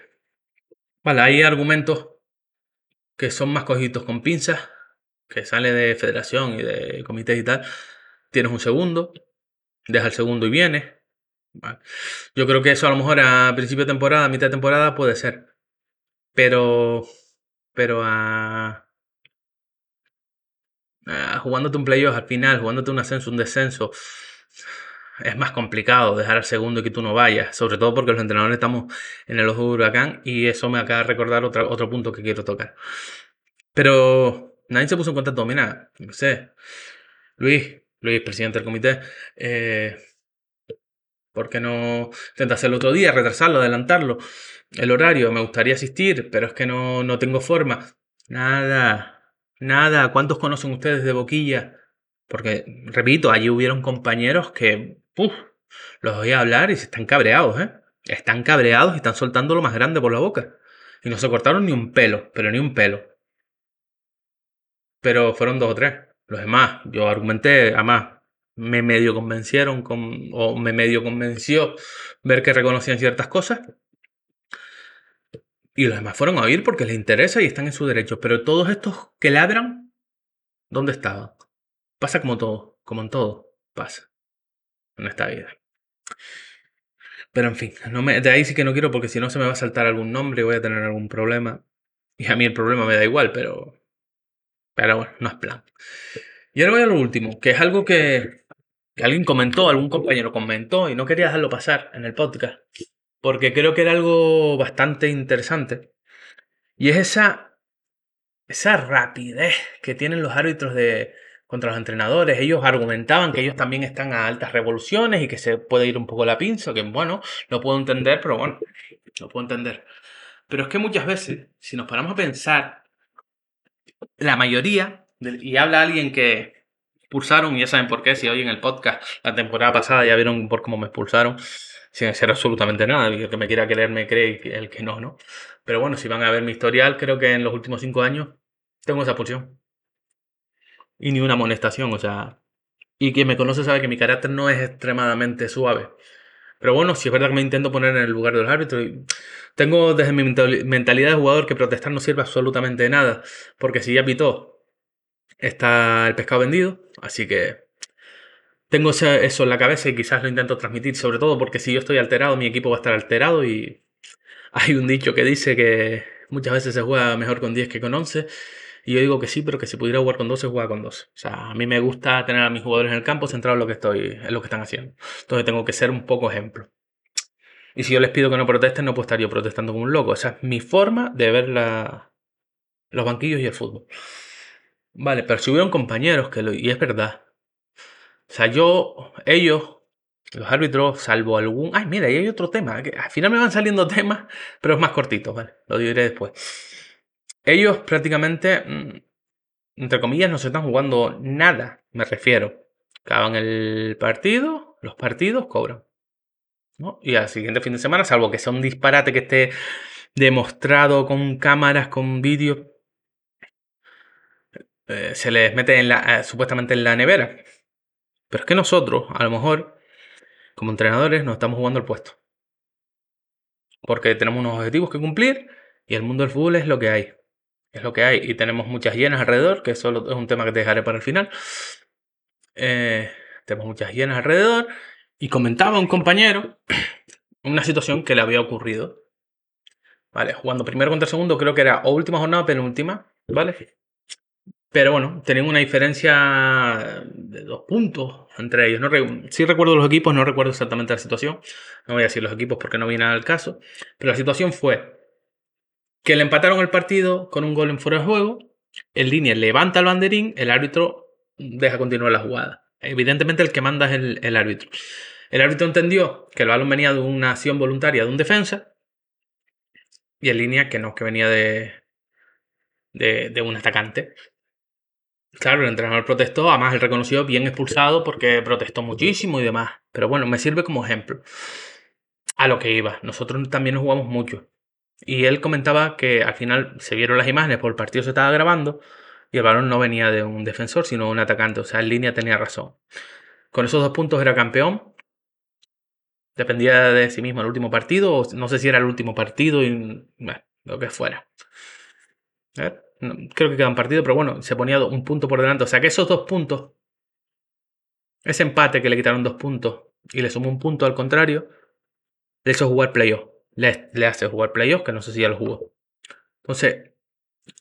Vale, hay argumentos que son más cogidos con pinzas, que sale de federación y de comité y tal. Tienes un segundo, deja el segundo y viene. Yo creo que eso a lo mejor a principio de temporada, a mitad de temporada puede ser. Pero pero a, jugándote un playoff al final, jugándote un ascenso, un descenso, es más complicado dejar al segundo y que tú no vayas, sobre todo porque los entrenadores estamos en el ojo de huracán y eso me acaba de recordar otro, otro punto que quiero tocar. Pero nadie se puso en contacto, mira, no sé, Luis, Luis, presidente del comité, eh, ¿por qué no intentas el otro día, retrasarlo, adelantarlo? El horario, me gustaría asistir, pero es que no, no tengo forma. Nada, nada. ¿Cuántos conocen ustedes de Boquilla? Porque, repito, allí hubieron compañeros que, uf, los oí hablar y se están cabreados, ¿eh? Están cabreados y están soltando lo más grande por la boca. Y no se cortaron ni un pelo, pero ni un pelo. pero fueron dos o tres. Los demás, yo argumenté, además, me medio convencieron con, o me medio convenció ver que reconocían ciertas cosas. Y los demás fueron a oír porque les interesa y están en su derecho. Pero todos estos que ladran, ¿dónde estaban? Pasa como todo, como en todo, pasa en esta vida. Pero en fin, de ahí sí que no quiero porque si no se me va a saltar algún nombre y voy a tener algún problema. Y a mí el problema me da igual, pero... Pero bueno, no es plan. Y ahora voy a lo último, que es algo que, que alguien comentó, algún compañero comentó y no quería dejarlo pasar en el podcast. Porque creo que era algo bastante interesante. Y es esa, esa rapidez que tienen los árbitros de, contra los entrenadores. Ellos argumentaban que ellos también están a altas revoluciones y que se puede ir un poco la pinza, que bueno, lo puedo entender, pero bueno, lo puedo entender. Pero es que muchas veces, si nos paramos a pensar, la mayoría, y habla alguien que expulsaron, y ya saben por qué, si hoy en el podcast la temporada pasada ya vieron por cómo me expulsaron, sin hacer absolutamente nada, el que me quiera querer me cree y el que no, ¿no? Pero bueno, si van a ver mi historial, creo que en los últimos cinco años tengo esa expulsión y ni una amonestación, o sea, y quien me conoce sabe que mi carácter no es extremadamente suave. Pero bueno, si es verdad que me intento poner en el lugar de los árbitros. Tengo desde mi mentalidad de jugador que protestar no sirve absolutamente de nada, porque si ya pitó, está el pescado vendido, así que tengo eso en la cabeza y quizás lo intento transmitir, sobre todo porque si yo estoy alterado, mi equipo va a estar alterado y [laughs] hay un dicho que dice que muchas veces se juega mejor con 10 que con 11 y yo digo que sí, pero que si pudiera jugar con 12, juega con 12. O sea, a mí me gusta tener a mis jugadores en el campo centrados en lo que, estoy, en lo que están haciendo. Entonces tengo que ser un poco ejemplo. Y si yo les pido que no protesten, no puedo estar yo protestando como un loco. Esa es mi forma de ver la, los banquillos y el fútbol. Vale, pero si compañeros que lo... Y es verdad. O sea, yo, ellos, los árbitros, salvo algún... Ay, mira, y hay otro tema. Al final me van saliendo temas, pero es más cortito, ¿vale? Lo diré después. Ellos prácticamente, mm, entre comillas, no se están jugando nada, me refiero. Acaban el partido, los partidos cobran. ¿no? Y al siguiente fin de semana, salvo que sea un disparate que esté demostrado con cámaras, con vídeos, eh, se les mete en la, eh, supuestamente en la nevera. Pero es que nosotros, a lo mejor, como entrenadores, nos estamos jugando el puesto. Porque tenemos unos objetivos que cumplir y el mundo del fútbol es lo que hay es lo que hay. Y tenemos muchas hienas alrededor, que eso es un tema que te dejaré para el final. Eh, tenemos muchas hienas alrededor. Y comentaba un compañero una situación que le había ocurrido. ¿Vale? Jugando primero contra segundo, creo que era o última jornada penúltima. ¿Vale? Pero bueno, tenían una diferencia de dos puntos entre ellos. No sí recuerdo los equipos, no recuerdo exactamente la situación. No voy a decir los equipos porque no viene al caso. Pero la situación fue que le empataron el partido con un gol en fuera de juego. En línea levanta el banderín, el árbitro deja continuar la jugada. Evidentemente el que manda es el, árbitro. El árbitro entendió que el balón venía de una acción voluntaria de un defensa y en línea que no, que venía de, de, de un atacante. Claro, el entrenador protestó, además el reconoció bien expulsado porque protestó muchísimo y demás. Pero bueno, me sirve como ejemplo. A lo que iba. Nosotros también nos jugamos mucho. Y él comentaba que al final se vieron las imágenes, por el partido se estaba grabando y el balón no venía de un defensor, sino de un atacante. O sea, en línea tenía razón. Con esos dos puntos era campeón. Dependía de sí mismo el último partido, o no sé si era el último partido, y lo que fuera. Creo que queda un partido, pero bueno, se ponía un punto por delante. O sea que esos dos puntos, ese empate que le quitaron dos puntos y le sumó un punto al contrario, le hizo jugar playoff le, hace jugar playoffs, que no sé si ya lo jugó. Entonces,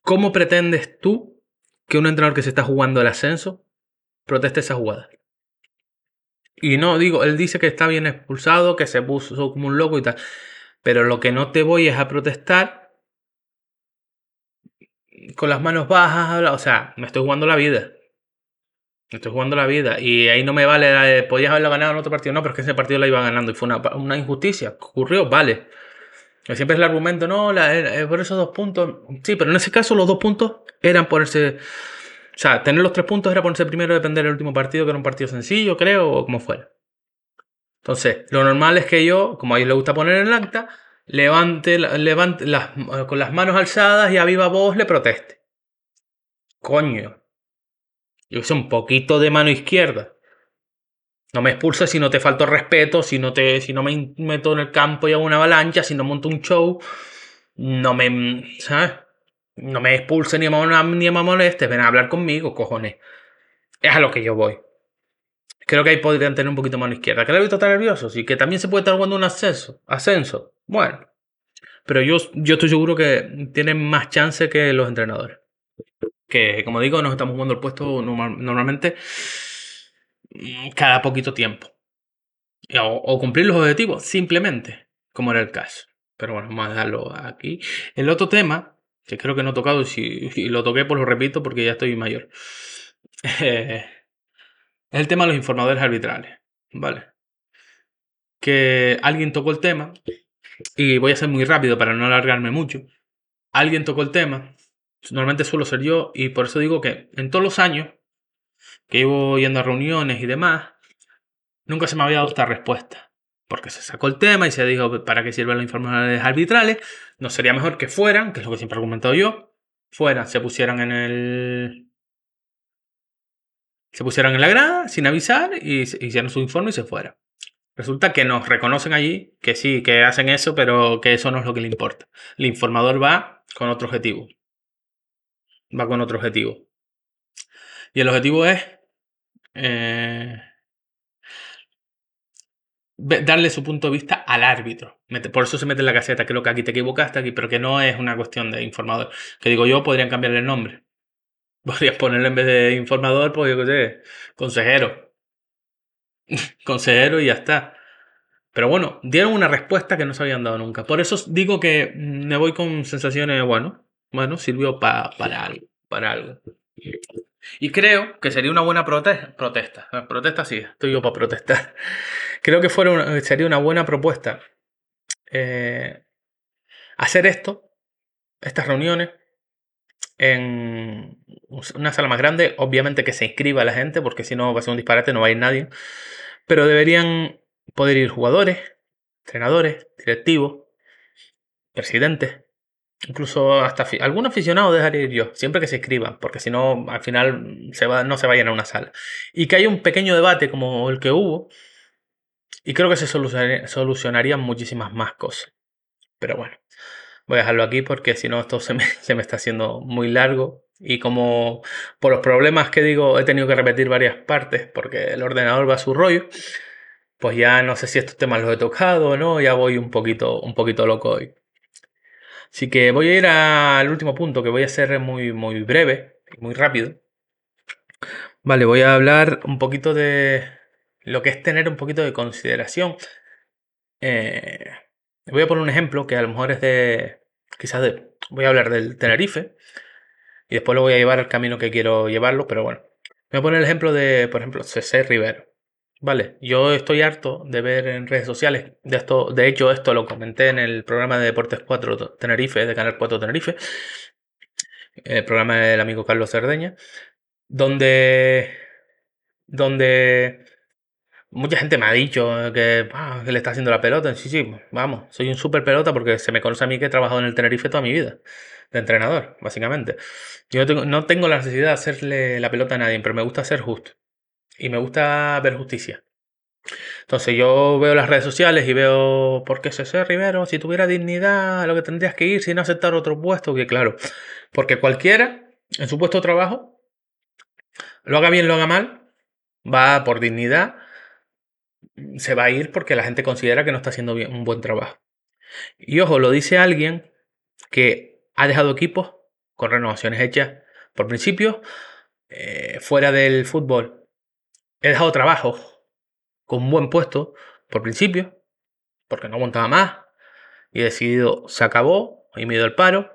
¿cómo pretendes tú que un entrenador que se está jugando el ascenso proteste esa jugada? Y no, digo, él dice que está bien expulsado, que se puso como un loco y tal. Pero lo que no te voy es a protestar con las manos bajas. O sea, me estoy jugando la vida. Me estoy jugando la vida. Y ahí no me vale. podías haberla ganado en otro partido. No, pero es que ese partido la iba ganando y fue una, una injusticia. Ocurrió, vale. Siempre es el argumento, no, eh, por esos dos puntos. Sí, pero en ese caso los dos puntos eran ponerse. O sea, tener los tres puntos era ponerse primero depender del último partido, que era un partido sencillo, creo, o como fuera. Entonces, lo normal es que yo, como a ellos les gusta poner en el acta, levante, levante las, con las manos alzadas y a viva voz le proteste. Coño, yo sé, un poquito de mano izquierda. No me expulses si no te falto respeto, si no, te, si no me meto en el campo y hago una avalancha, si no monto un show, no me, ¿sabes? No me expulses ni me, ni me molestes, ven a hablar conmigo, cojones. Es a lo que yo voy. Creo que ahí podrían tener un poquito mano izquierda. Que el árbitro está nervioso, sí, que también se puede estar jugando un ascenso. Ascenso. Bueno. Pero yo, yo estoy seguro que tienen más chance que los entrenadores. Que, como digo, nos estamos jugando el puesto normalmente mm, cada poquito tiempo. O, cumplir los objetivos, simplemente, como era el caso. Pero bueno, vamos a dejarlo aquí. El otro tema, que creo que no he tocado, y lo toqué, pues lo repito porque ya estoy mayor. es [laughs] el tema de los informadores arbitrales. ¿Vale? Que alguien tocó el tema, y voy a ser muy rápido para no alargarme mucho. Alguien tocó el tema Normalmente suelo ser yo y por eso digo que en todos los años que llevo yendo a reuniones y demás, nunca se me había dado esta respuesta. Porque se sacó el tema y se dijo para qué sirven las informaciones arbitrales. No sería mejor que fueran, que es lo que siempre he argumentado yo, fueran, se pusieran en el. Se pusieran en la grada sin avisar y hicieran su informe y se fueran. Resulta que nos reconocen allí que sí, que hacen eso, pero que eso no es lo que le importa. El informador va con otro objetivo va con otro objetivo. Y el objetivo es eh, darle su punto de vista al árbitro. Por eso se mete en la caseta, creo que aquí te equivocaste, aquí, pero que no es una cuestión de informador. Que digo yo, podrían cambiarle el nombre. [laughs] Podrías ponerle en vez de informador, pues yo qué sé, consejero. [laughs] consejero y ya está. Pero bueno, dieron una respuesta que no se habían dado nunca. Por eso digo que me voy con sensaciones, bueno, bueno, sirvió para algo. Para algo. Y creo que sería una buena protesta. Protesta, protesta sí, estoy yo para protestar. [laughs] Creo que fuera sería una buena propuesta eh, hacer esto, estas reuniones, en una sala más grande. Obviamente que se inscriba la gente, porque si no va a ser un disparate, no va a ir nadie. Pero deberían poder ir jugadores, entrenadores, directivos, presidentes, Incluso hasta algún aficionado dejaría ir yo, siempre que se escriban, porque si no, al final se va, no se vayan a una sala. Y que haya un pequeño debate como el que hubo, y creo que se solucionarían muchísimas más cosas. Pero bueno, voy a dejarlo aquí porque si no, esto [laughs] se me, está haciendo muy largo. Y como por los problemas que digo, he tenido que repetir varias partes porque el ordenador va a su rollo, pues ya no sé si estos temas los he tocado o no, ya voy un poquito, un poquito loco hoy. Así que voy a ir al último punto, que voy a ser muy, muy breve y muy rápido. Vale, voy a hablar un poquito de lo que es tener un poquito de consideración. Eh, voy a poner un ejemplo que a lo mejor es de. Quizás. Voy a hablar del Tenerife. Y después lo voy a llevar al camino que quiero llevarlo, pero bueno. Voy a poner el ejemplo de, por ejemplo, CC Rivero. Vale, yo estoy harto de ver en redes sociales, de esto, de hecho esto lo comenté en el programa de Deportes 4 Tenerife, de Canal 4 Tenerife, el programa del amigo Carlos Cerdeña, donde, donde mucha gente me ha dicho que, ah, que le está haciendo la pelota. Sí, sí, vamos, soy un super pelota porque se me conoce a mí que he trabajado en el Tenerife toda mi vida, de entrenador, básicamente. Yo no tengo la necesidad de hacerle la pelota a nadie, pero me gusta ser justo y me gusta ver justicia. Entonces yo veo las redes sociales y veo, ¿por qué CC Rivero? Si tuviera dignidad, lo que tendrías que ir sin aceptar otro puesto, que claro, porque cualquiera en su puesto de trabajo, lo haga bien, lo haga mal, va por dignidad, se va a ir porque la gente considera que no está haciendo un buen trabajo. Y ojo, lo dice alguien que ha dejado equipos con renovaciones hechas por principio, eh, fuera del fútbol He dejado trabajo con un buen puesto por principio, porque no aguantaba más, y he decidido, se acabó, y me ido al paro,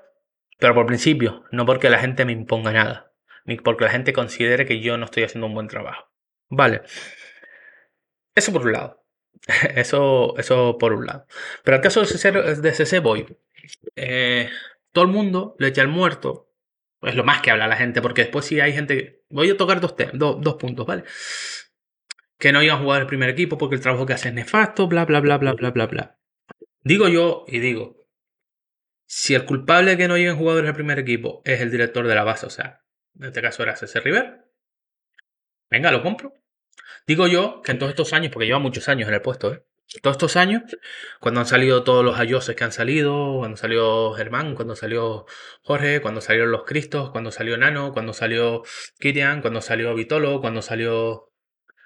pero por principio, no porque la gente me imponga nada, ni porque la gente considere que yo no estoy haciendo un buen trabajo. Vale. Eso por un lado. [laughs] Eso, eso por un lado. Pero al caso de CC, de CC voy. Eh, todo el mundo le echa el muerto. Es lo más que habla la gente, porque después sí hay gente... Voy a tocar dos, dos puntos, ¿vale? que no iban a jugar el primer equipo porque el trabajo que hacen es nefasto, bla, bla, bla, bla, bla, bla, bla. Digo yo y digo, si el culpable que no lleguen jugadores al primer equipo es el director de la base, o sea, en este caso era César River, Venga, lo compro. Digo yo que en todos estos años, porque lleva muchos años en el puesto, ¿eh? Todos estos años, cuando han salido todos los ayoses que han salido, cuando salió Germán, cuando salió Jorge, cuando salieron los Cristos, cuando salió Nano, cuando salió Kirian, cuando salió Vitolo, cuando salió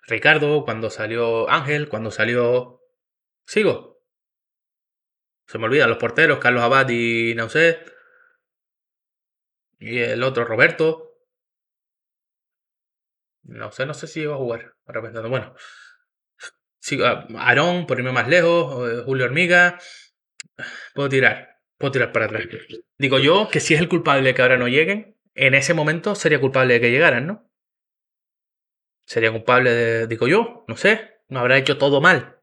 Ricardo, cuando salió Ángel, cuando salió... Sigo. Se me olvidan los porteros, Carlos Abad y Nauset. Y el otro, Roberto. No sé, no sé si iba a jugar. Ahora pensando, bueno. Ah, Aarón, por irme más lejos, eh, Julio Hormiga. Puedo tirar, puedo tirar para atrás. Digo yo que si es el culpable de que ahora no lleguen, en ese momento sería culpable de que llegaran, ¿no? Sería culpable de, digo yo, no sé, no habrá hecho todo mal.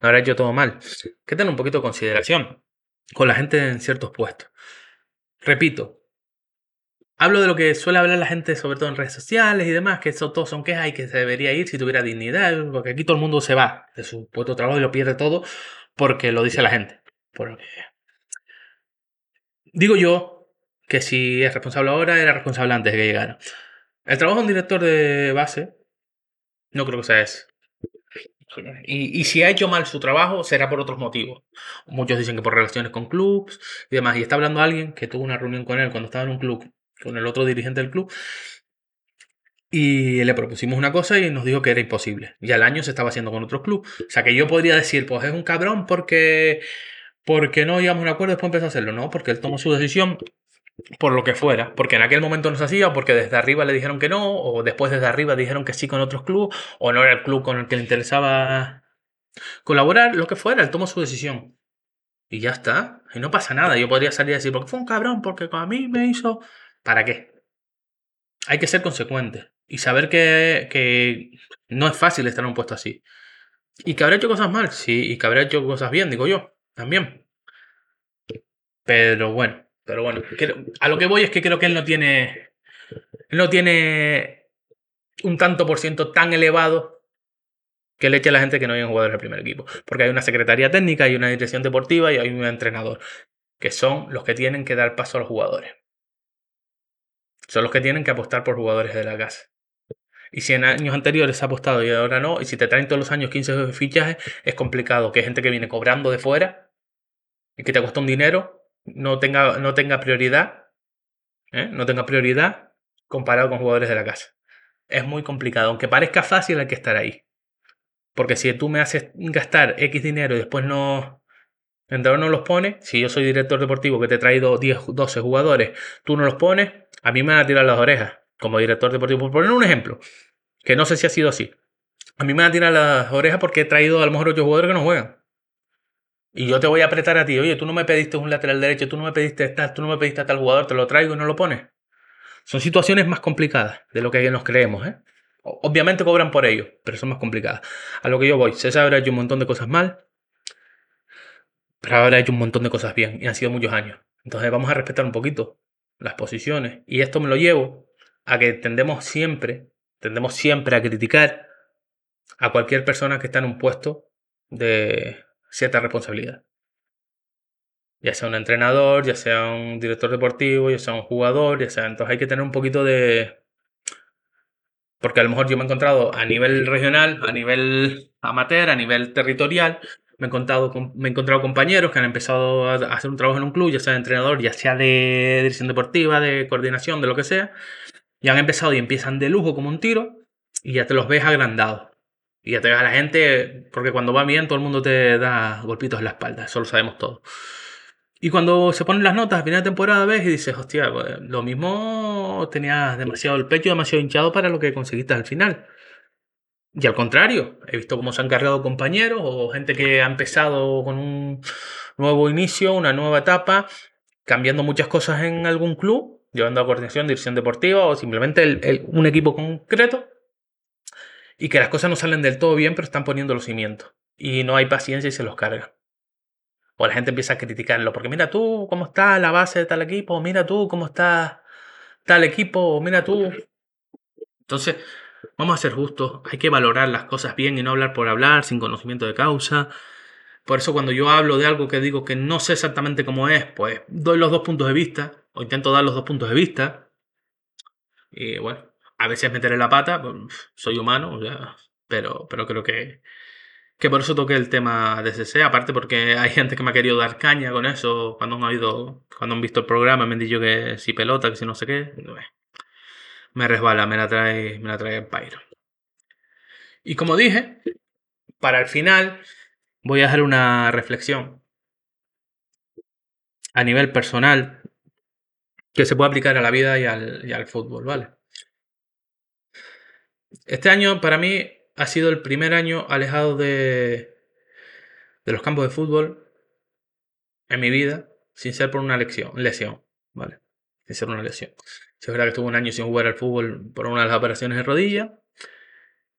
No habrá hecho todo mal. Que tener un poquito de consideración con la gente en ciertos puestos. Repito, Hablo de lo que suele hablar la gente, sobre todo en redes sociales y demás, que eso todos son quejas y que se debería ir si tuviera dignidad, porque aquí todo el mundo se va de su puesto de trabajo y lo pierde todo porque lo dice la gente. Digo yo que si es responsable ahora, era responsable antes de que llegara. El trabajo de un director de base, no creo que sea ese. Y, y, si ha hecho mal su trabajo, será por otros motivos. Muchos dicen que por relaciones con clubs y demás. Y está hablando alguien que tuvo una reunión con él cuando estaba en un club con el otro dirigente del club. Y le propusimos una cosa y nos dijo que era imposible. Y al año se estaba haciendo con otros clubes. O sea que yo podría decir, pues es un cabrón porque, porque no llegamos a un acuerdo y después empezó a hacerlo. No, porque él tomó su decisión por lo que fuera. Porque en aquel momento no se hacía, porque desde arriba le dijeron que no, o después desde arriba dijeron que sí con otros clubes, o no era el club con el que le interesaba colaborar, lo que fuera, él tomó su decisión. Y ya está. Y no pasa nada. Yo podría salir a decir, porque fue un cabrón, porque a mí me hizo. ¿Para qué? Hay que ser consecuente y saber que, que no es fácil estar en un puesto así. Y que habrá hecho cosas mal, sí, y que habrá hecho cosas bien, digo yo, también. Pero bueno, pero bueno, a lo que voy es que creo que él no tiene, no tiene un tanto por ciento tan elevado que le eche a la gente que no hay jugadores del primer equipo. Porque hay una secretaría técnica, hay una dirección deportiva y hay un entrenador, que son los que tienen que dar paso a los jugadores son los que tienen que apostar por jugadores de la casa. Y si en años anteriores ha apostado y ahora no, y si te traen todos los años 15 fichajes, es complicado que gente que viene cobrando de fuera y que te cuesta un dinero, no tenga, no tenga prioridad, ¿eh? no tenga prioridad comparado con jugadores de la casa. Es muy complicado, aunque parezca fácil hay que estar ahí. Porque si tú me haces gastar X dinero y después no, entrenador no los pone, si yo soy director deportivo que te he traído 10, 12 jugadores, tú no los pones, a mí me van a tirar las orejas como director deportivo. Por poner un ejemplo, que no sé si ha sido así. A mí me van a tirar las orejas porque he traído a lo mejor 8 jugadores que no juegan. Y yo te voy a apretar a ti, oye, tú no me pediste un lateral derecho, tú no me pediste tal, tú no me pediste a tal jugador, te lo traigo y no lo pones. Son situaciones más complicadas de lo que nos creemos, ¿eh? Obviamente cobran por ello, pero son más complicadas. A lo que yo voy, César habrá hecho un montón de cosas mal, pero ahora ha hecho un montón de cosas bien y han sido muchos años. Entonces vamos a respetar un poquito las posiciones. Y esto me lo llevo a que tendemos siempre, tendemos siempre a criticar a cualquier persona que está en un puesto de cierta responsabilidad. Ya sea un entrenador, ya sea un director deportivo, ya sea un jugador, ya sea. Entonces hay que tener un poquito de. Porque a lo mejor yo me he encontrado a nivel regional, a nivel amateur, a nivel territorial, me he, encontrado, me he encontrado compañeros que han empezado a hacer un trabajo en un club, ya sea de entrenador, ya sea de dirección deportiva, de coordinación, de lo que sea, y han empezado y empiezan de lujo como un tiro, y ya te los ves agrandados. Y ya te ves a la gente, porque cuando va bien todo el mundo te da golpitos en la espalda, eso lo sabemos todos. Y cuando se ponen las notas a final de temporada ves y dices, hostia, pues, lo mismo tenías demasiado el pecho, demasiado hinchado para lo que conseguiste al final. Y al contrario, he visto cómo se han cargado compañeros o gente que ha empezado con un nuevo inicio, una nueva etapa, cambiando muchas cosas en algún club, llevando a coordinación, dirección deportiva o simplemente un equipo concreto, y que las cosas no salen del todo bien, pero están poniendo los cimientos. Y no hay paciencia y se los carga. O la gente empieza a criticarlo, porque mira tú cómo está la base de tal equipo, mira tú cómo está tal equipo, mira tú. Entonces, Vamos a ser justos, hay que valorar las cosas bien y no hablar por hablar, sin conocimiento de causa. Por eso cuando yo hablo de algo que digo que no sé exactamente cómo es, pues doy los dos puntos de vista, o intento dar los dos puntos de vista. Y bueno, a veces meteré la pata, pues, soy humano, sea, pero, pero creo que, que por eso toqué el tema de CC, aparte porque hay gente que me ha querido dar caña con eso cuando han oído, cuando han visto el programa, me han dicho que si pelota, que si no sé qué. Me resbala, me la trae, me la trae el pairo. Y como dije, para el final voy a hacer una reflexión a nivel personal que se puede aplicar a la vida y al, fútbol, ¿vale? Este año para mí ha sido el primer año alejado de, de los campos de fútbol en mi vida sin ser por una lesión, lesión, ¿vale? Sin ser una lesión. Es verdad que estuve un año sin jugar al fútbol por una de las operaciones de rodilla,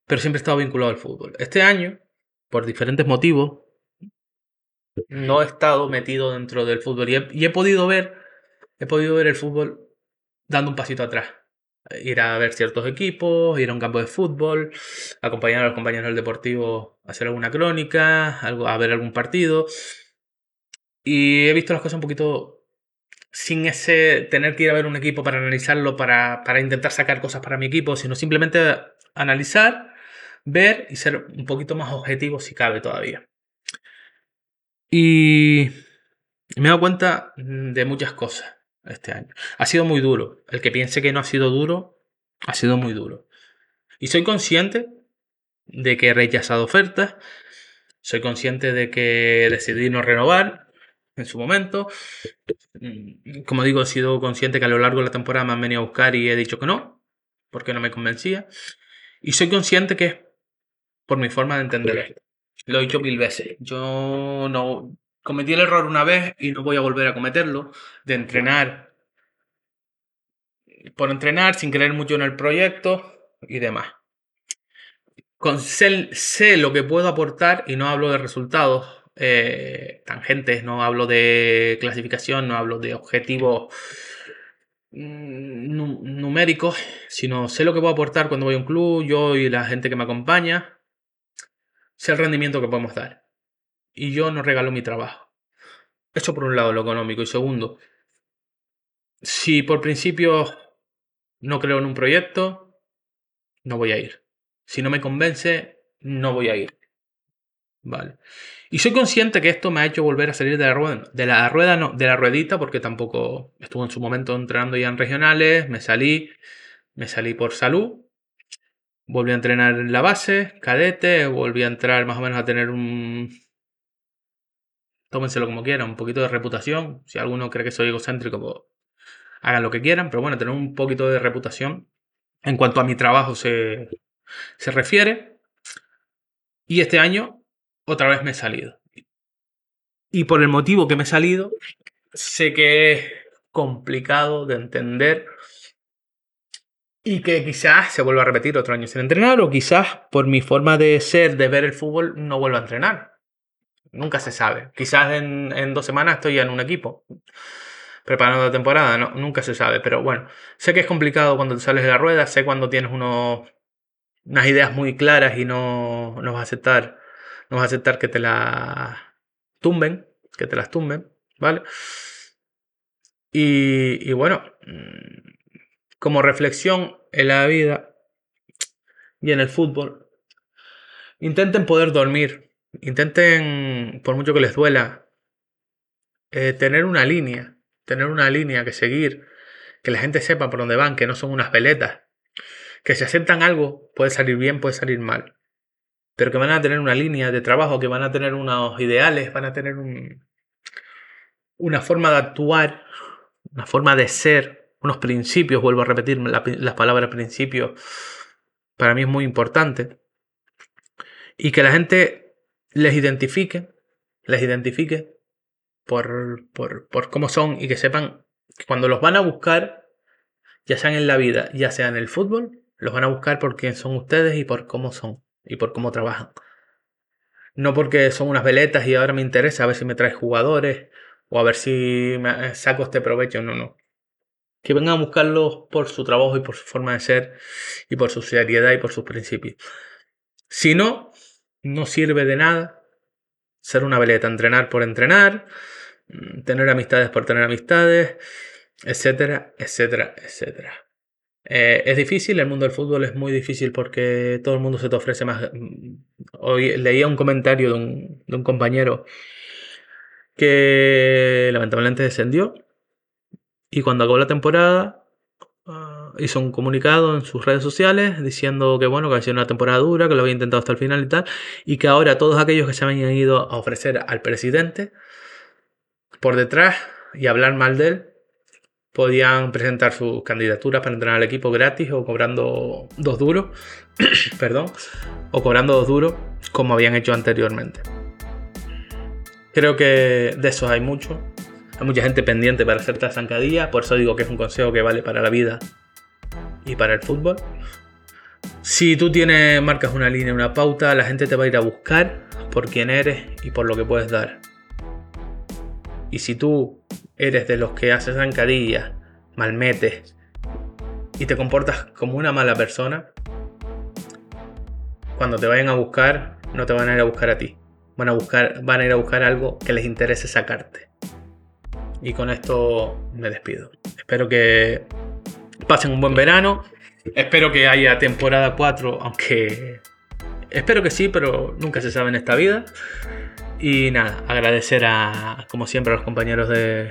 pero siempre he estado vinculado al fútbol. Este año, por diferentes motivos, no he estado metido dentro del fútbol y he, y he podido ver, he podido ver el fútbol dando un pasito atrás ir a ver ciertos equipos, ir a un campo de fútbol, acompañar a los compañeros del deportivo a hacer alguna crónica, algo, a ver algún partido. Y he visto las cosas un poquito sin ese tener que ir a ver un equipo para analizarlo, para, para intentar sacar cosas para mi equipo, sino simplemente analizar, ver y ser un poquito más objetivo si cabe todavía. Y me he dado cuenta de muchas cosas este año. Ha sido muy duro. El que piense que no ha sido duro, ha sido muy duro. Y soy consciente de que he rechazado ofertas. Soy consciente de que decidí no renovar en su momento. Mm, como digo, he sido consciente que a lo largo de la temporada me han venido a buscar y he dicho que no, porque no me convencía. Y soy consciente que es por mi forma de entender Lo he dicho mil veces. Yo no, cometí el error una vez y no voy a volver a cometerlo, de entrenar por entrenar sin creer mucho en el proyecto y demás. Con sé, lo que puedo aportar y no hablo de resultados eh, tangentes, no hablo de clasificación, no hablo de objetivos mm, numéricos, sino sé lo que puedo aportar cuando voy a un club, yo y la gente que me acompaña, sé el rendimiento que podemos dar y yo no regalo mi trabajo. Esto por un lado lo económico. Y segundo, si por principio no creo en un proyecto, no voy a ir. Si no me convence, no voy a ir. Vale. Y soy consciente que esto me ha hecho volver a salir de la rueda. De la rueda no, de la ruedita, porque tampoco estuve en su momento entrenando ya en regionales. Me salí, me salí por salud. Volví a entrenar en la base, cadete, volví a entrar más o menos a tener un, tómenselo como quieran, un poquito de reputación. Si alguno cree que soy egocéntrico, pues hagan lo que quieran, pero bueno, tener un poquito de reputación en cuanto a mi trabajo se, se refiere. Y este año otra vez me he salido. Y por el motivo que me he salido, sé que es complicado de entender y que quizás se vuelva a repetir otro año sin entrenar o quizás por mi forma de ser, de ver el fútbol, no vuelva a entrenar. Nunca se sabe. Quizás en, dos semanas estoy ya en un equipo preparando la temporada, no, nunca se sabe. Pero bueno, sé que es complicado cuando te sales de la rueda, sé cuando tienes unas ideas muy claras y no, no vas a aceptar, no vas a aceptar que te las tumben, que te las tumben, ¿vale? Y, y bueno, mm, como reflexión en la vida y en el fútbol, intenten poder dormir intenten, por mucho que les duela, eh, tener una línea, tener una línea que seguir, que la gente sepa por dónde van, que no son unas veletas, que si aceptan algo puede salir bien, puede salir mal, pero que van a tener una línea de trabajo, que van a tener unos ideales, van a tener un, una forma de actuar, una forma de ser, unos principios, vuelvo a repetir las palabras principios, para mí es muy importante, y que la gente les identifique, les identifique por, por, por cómo son y que sepan que cuando los van a buscar, ya sean en la vida, ya sea en el fútbol, los van a buscar por quién son ustedes y por cómo son y por cómo trabajan. No porque son unas veletas y ahora me interesa a ver si me traes jugadores o a ver si me saco este provecho. No, no. Que vengan a buscarlos por su trabajo y por su forma de ser y por su seriedad y por sus principios. Si no, no sirve de nada ser una veleta, entrenar por entrenar, mm, tener amistades por tener amistades, etcétera, etcétera, etcétera. Eh, es difícil, el mundo del fútbol es muy difícil porque todo el mundo se te ofrece más. Hoy leía un comentario de un, compañero que lamentablemente descendió y cuando acabó la temporada ah, hizo un comunicado en sus redes sociales diciendo que bueno, que había sido una temporada dura, que lo había intentado hasta el final y tal, y que ahora todos aquellos que se habían ido a ofrecer al presidente por detrás y hablar mal de él, podían presentar sus candidaturas para entrar al equipo gratis o cobrando dos duros, [clears throat] perdón, o cobrando dos duros como habían hecho anteriormente. Creo que de esos hay mucho. Hay mucha gente pendiente para hacerte la zancadilla, por eso digo que es un consejo que vale para la vida y para el fútbol. Si tú tienes, marcas una línea, una pauta, la gente te va a ir a buscar por quién eres y por lo que puedes dar. Y si tú eres de los que haces zancadillas, malmetes y te comportas como una mala persona, cuando te vayan a buscar, no te van a ir a buscar a ti. Van a, buscar, van a ir a buscar algo que les interese sacarte. Y con esto me despido. Espero que pasen un buen verano. Espero que haya temporada 4, aunque espero que sí, pero nunca se sabe en esta vida. Y nada, agradecer a, como siempre, a los compañeros de,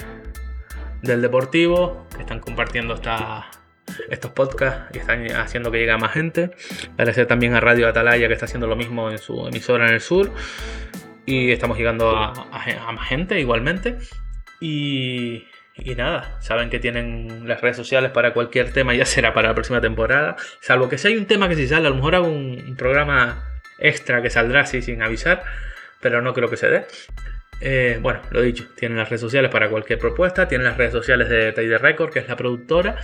del Deportivo que están compartiendo estos podcasts y están haciendo que llegue a más gente. Agradecer también a Radio Atalaya que está haciendo lo mismo en su emisora en el sur. Y estamos llegando a, más gente igualmente. Y, y nada, saben que tienen las redes sociales para cualquier tema, ya será para la próxima temporada. Salvo que si hay un tema que si sale, a lo mejor hago un, programa extra que saldrá así sin avisar pero no creo que se dé. Eh, bueno, lo dicho, tienen las redes sociales para cualquier propuesta, tienen las redes sociales de Tide Record, que es la productora,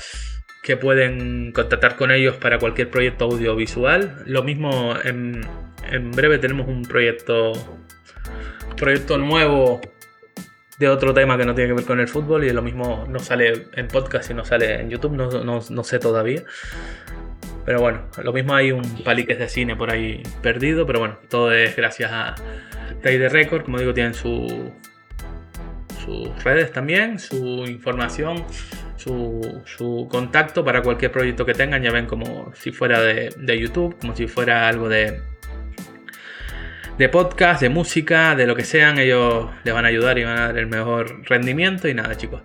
que pueden contactar con ellos para cualquier proyecto audiovisual. Lo mismo, en, breve tenemos un proyecto, proyecto nuevo de otro tema que no tiene que ver con el fútbol y lo mismo no sale en podcast y no sale en YouTube, no, no sé todavía. Pero bueno, lo mismo hay un paliques de cine por ahí perdido, pero bueno, todo es gracias a Trade Record, como digo, tienen su, sus redes también, su información, su, contacto para cualquier proyecto que tengan, ya ven como si fuera de, de YouTube, como si fuera algo de, de podcast, de música, de lo que sean, ellos les van a ayudar y van a dar el mejor rendimiento. Y nada, chicos,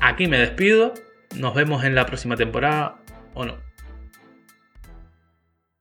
aquí me despido. Nos vemos en la próxima temporada o no.